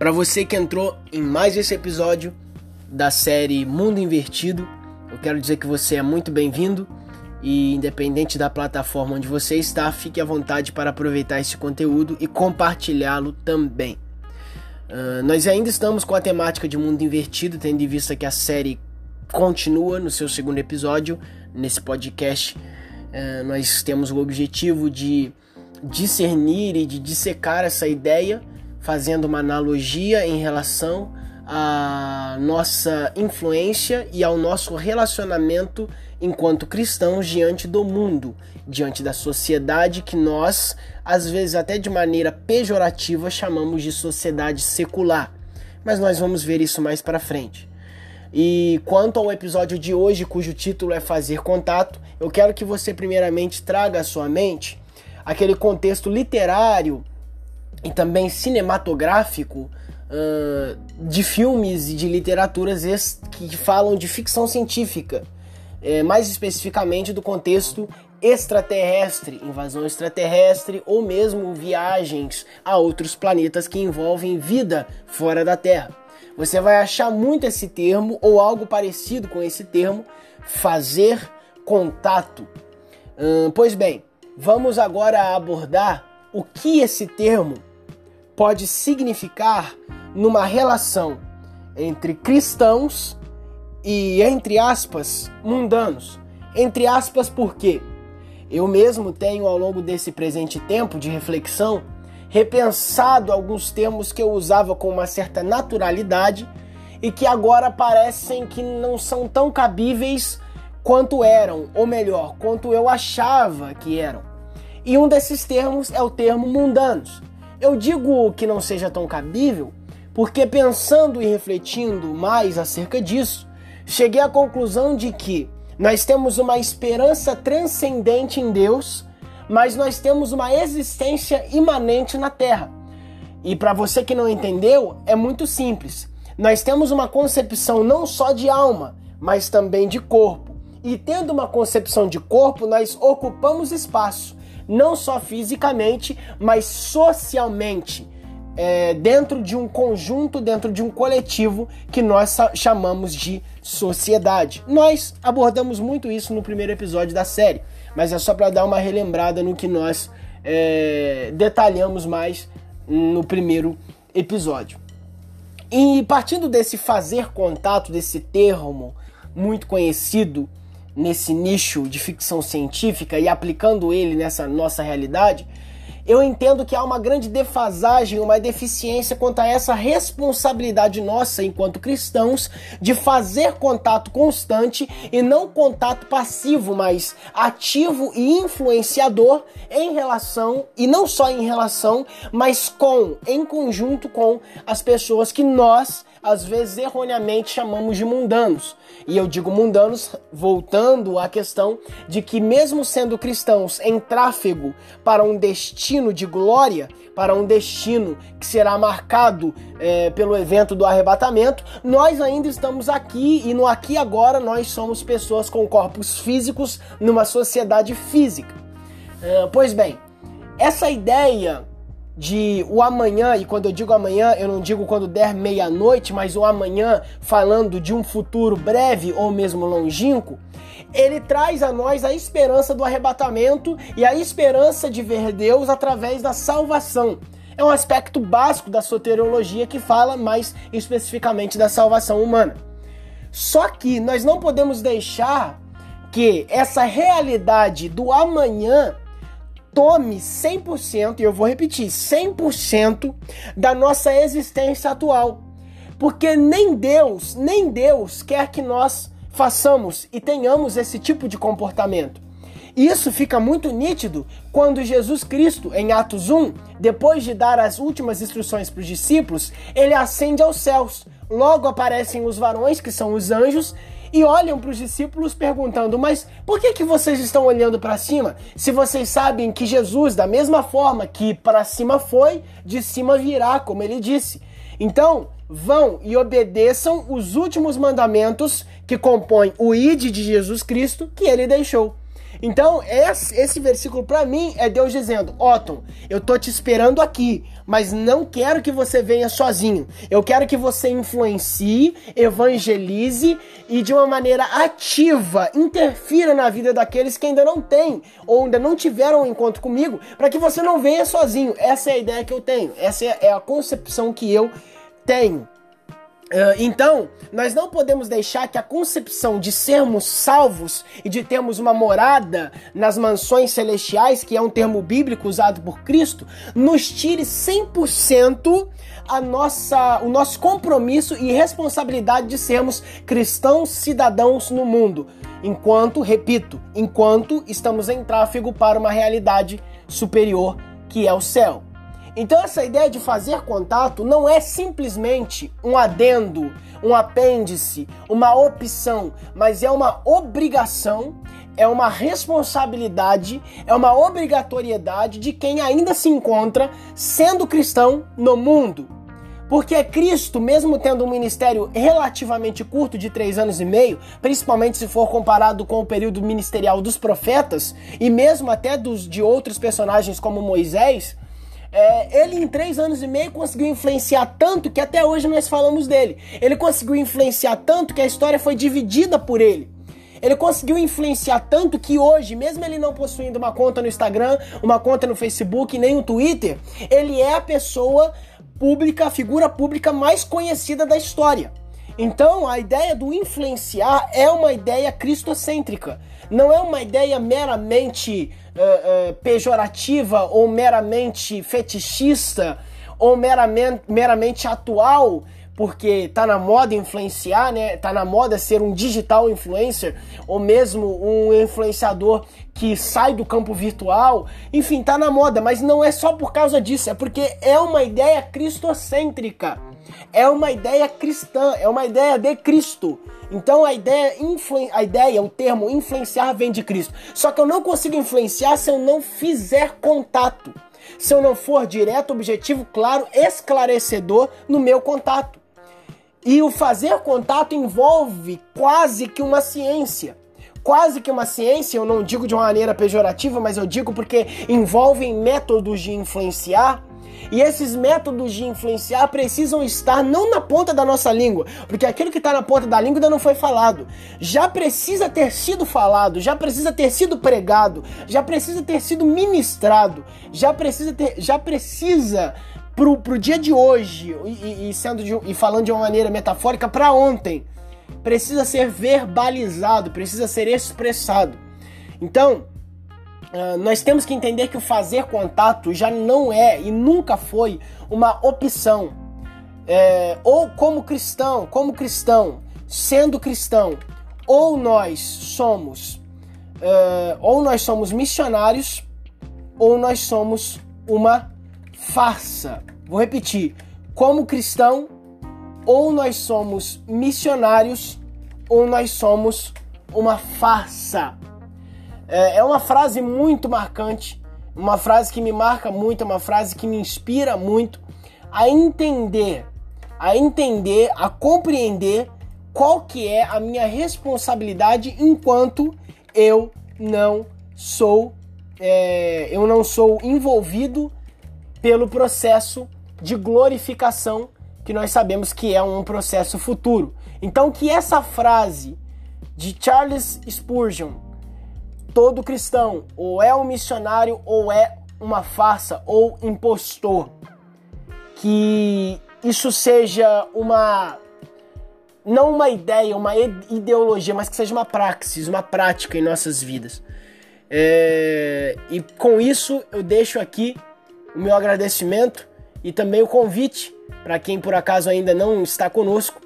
Para você que entrou em mais esse episódio da série Mundo Invertido, eu quero dizer que você é muito bem-vindo e independente da plataforma onde você está, fique à vontade para aproveitar esse conteúdo e compartilhá-lo também. Uh, nós ainda estamos com a temática de mundo invertido, tendo em vista que a série continua no seu segundo episódio. Nesse podcast, uh, nós temos o objetivo de discernir e de dissecar essa ideia, fazendo uma analogia em relação à nossa influência e ao nosso relacionamento enquanto cristãos diante do mundo, diante da sociedade que nós, às vezes até de maneira pejorativa, chamamos de sociedade secular. Mas nós vamos ver isso mais para frente. E quanto ao episódio de hoje, cujo título é Fazer Contato, eu quero que você primeiramente traga à sua mente aquele contexto literário e também cinematográfico uh, de filmes e de literaturas que falam de ficção científica é, mais especificamente do contexto extraterrestre, invasão extraterrestre ou mesmo viagens a outros planetas que envolvem vida fora da Terra. Você vai achar muito esse termo ou algo parecido com esse termo, fazer contato. Hum, pois bem, vamos agora abordar o que esse termo pode significar numa relação entre cristãos e, entre aspas, mundanos. Entre aspas, porque eu mesmo tenho, ao longo desse presente tempo de reflexão, repensado alguns termos que eu usava com uma certa naturalidade e que agora parecem que não são tão cabíveis quanto eram, ou melhor, quanto eu achava que eram. E um desses termos é o termo mundanos. Eu digo que não seja tão cabível porque pensando e refletindo mais acerca disso, cheguei à conclusão de que nós temos uma esperança transcendente em Deus, mas nós temos uma existência imanente na Terra. E para você que não entendeu, é muito simples. Nós temos uma concepção não só de alma, mas também de corpo. E tendo uma concepção de corpo, nós ocupamos espaço, não só fisicamente, mas socialmente é, dentro de um conjunto, dentro de um coletivo que nós chamamos de sociedade. Nós abordamos muito isso no primeiro episódio da série, mas é só para dar uma relembrada no que nós é, detalhamos mais no primeiro episódio. E partindo desse fazer contato, desse termo muito conhecido nesse nicho de ficção científica e aplicando ele nessa nossa realidade, eu entendo que há uma grande defasagem, uma deficiência quanto a essa responsabilidade nossa enquanto cristãos de fazer contato constante e não contato passivo, mas ativo e influenciador em relação e não só em relação, mas com, em conjunto com as pessoas que nós às vezes erroneamente chamamos de mundanos. E eu digo mundanos voltando à questão de que, mesmo sendo cristãos em tráfego para um destino de glória, para um destino que será marcado é, pelo evento do arrebatamento, nós ainda estamos aqui e no aqui agora nós somos pessoas com corpos físicos numa sociedade física. É, pois bem, essa ideia de o amanhã, e quando eu digo amanhã, eu não digo quando der meia-noite, mas o amanhã, falando de um futuro breve ou mesmo longínquo, ele traz a nós a esperança do arrebatamento e a esperança de ver Deus através da salvação. É um aspecto básico da soteriologia que fala mais especificamente da salvação humana. Só que nós não podemos deixar que essa realidade do amanhã tome 100%, e eu vou repetir, 100% da nossa existência atual. Porque nem Deus, nem Deus quer que nós façamos e tenhamos esse tipo de comportamento. Isso fica muito nítido quando Jesus Cristo, em Atos 1, depois de dar as últimas instruções para os discípulos, ele ascende aos céus. Logo aparecem os varões, que são os anjos, e olham para os discípulos perguntando: Mas por que, que vocês estão olhando para cima? Se vocês sabem que Jesus, da mesma forma que para cima foi, de cima virá, como ele disse. Então, vão e obedeçam os últimos mandamentos que compõem o ID de Jesus Cristo que ele deixou. Então, esse, versículo para mim é Deus dizendo: Otton, eu tô te esperando aqui, mas não quero que você venha sozinho. Eu quero que você influencie, evangelize e de uma maneira ativa interfira na vida daqueles que ainda não têm ou ainda não tiveram um encontro comigo, para que você não venha sozinho. Essa é a ideia que eu tenho, essa é a concepção que eu tenho. Uh, então, nós não podemos deixar que a concepção de sermos salvos e de termos uma morada nas mansões celestiais, que é um termo bíblico usado por Cristo, nos tire 100% a nossa, o nosso compromisso e responsabilidade de sermos cristãos cidadãos no mundo. Enquanto, repito, enquanto estamos em tráfego para uma realidade superior que é o céu. Então essa ideia de fazer contato não é simplesmente um adendo, um apêndice, uma opção, mas é uma obrigação, é uma responsabilidade, é uma obrigatoriedade de quem ainda se encontra sendo cristão no mundo. Porque Cristo, mesmo tendo um ministério relativamente curto de três anos e meio, principalmente se for comparado com o período ministerial dos profetas e mesmo até dos de outros personagens como Moisés, é, ele em três anos e meio conseguiu influenciar tanto que até hoje nós falamos dele. Ele conseguiu influenciar tanto que a história foi dividida por ele. Ele conseguiu influenciar tanto que hoje, mesmo ele não possuindo uma conta no Instagram, uma conta no Facebook, nem no Twitter, ele é a pessoa pública, a figura pública mais conhecida da história. Então, a ideia do influenciar é uma ideia cristocêntrica. Não é uma ideia meramente uh, uh, pejorativa ou meramente fetichista ou meramente, meramente atual, porque tá na moda influenciar, né? Tá na moda ser um digital influencer ou mesmo um influenciador que sai do campo virtual. Enfim, tá na moda, mas não é só por causa disso, é porque é uma ideia cristocêntrica. É uma ideia cristã, é uma ideia de Cristo. Então a ideia, a ideia, o termo influenciar vem de Cristo. Só que eu não consigo influenciar se eu não fizer contato. Se eu não for direto, objetivo, claro, esclarecedor no meu contato. E o fazer contato envolve quase que uma ciência. Quase que uma ciência, eu não digo de uma maneira pejorativa, mas eu digo porque envolvem métodos de influenciar e esses métodos de influenciar precisam estar não na ponta da nossa língua, porque aquilo que está na ponta da língua ainda não foi falado. Já precisa ter sido falado, já precisa ter sido pregado, já precisa ter sido ministrado, já precisa ter, já precisa pro, pro dia de hoje e, e sendo de, e falando de uma maneira metafórica para ontem, precisa ser verbalizado, precisa ser expressado. Então, Uh, nós temos que entender que o fazer contato já não é e nunca foi uma opção. É, ou como cristão, como cristão, sendo cristão, ou nós somos, uh, ou nós somos missionários, ou nós somos uma farsa. Vou repetir: como cristão, ou nós somos missionários, ou nós somos uma farsa. É, é uma frase muito marcante, uma frase que me marca muito, uma frase que me inspira muito a entender, a entender, a compreender qual que é a minha responsabilidade enquanto eu não sou é, eu não sou envolvido pelo processo de glorificação que nós sabemos que é um processo futuro. Então que essa frase de Charles Spurgeon todo cristão ou é um missionário ou é uma farsa ou impostor. Que isso seja uma não uma ideia, uma ideologia, mas que seja uma praxis, uma prática em nossas vidas. É... e com isso eu deixo aqui o meu agradecimento e também o convite para quem por acaso ainda não está conosco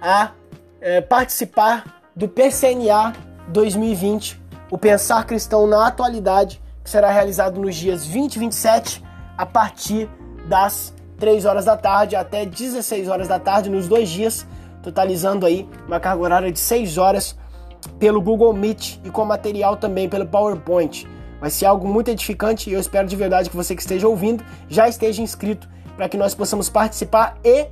a é, participar do PCNA 2020 o Pensar Cristão na Atualidade, que será realizado nos dias 20 e 27, a partir das 3 horas da tarde até 16 horas da tarde, nos dois dias, totalizando aí uma carga horária de 6 horas pelo Google Meet e com material também pelo PowerPoint. Vai ser algo muito edificante e eu espero de verdade que você que esteja ouvindo já esteja inscrito para que nós possamos participar e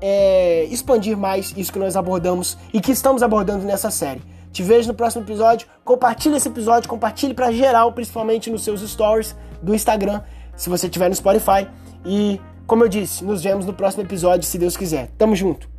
é, expandir mais isso que nós abordamos e que estamos abordando nessa série Te vejo no próximo episódio. Compartilhe esse episódio, compartilhe para geral, principalmente nos seus stories do Instagram, se você tiver no Spotify. E, como eu disse, nos vemos no próximo episódio, se Deus quiser. Tamo junto.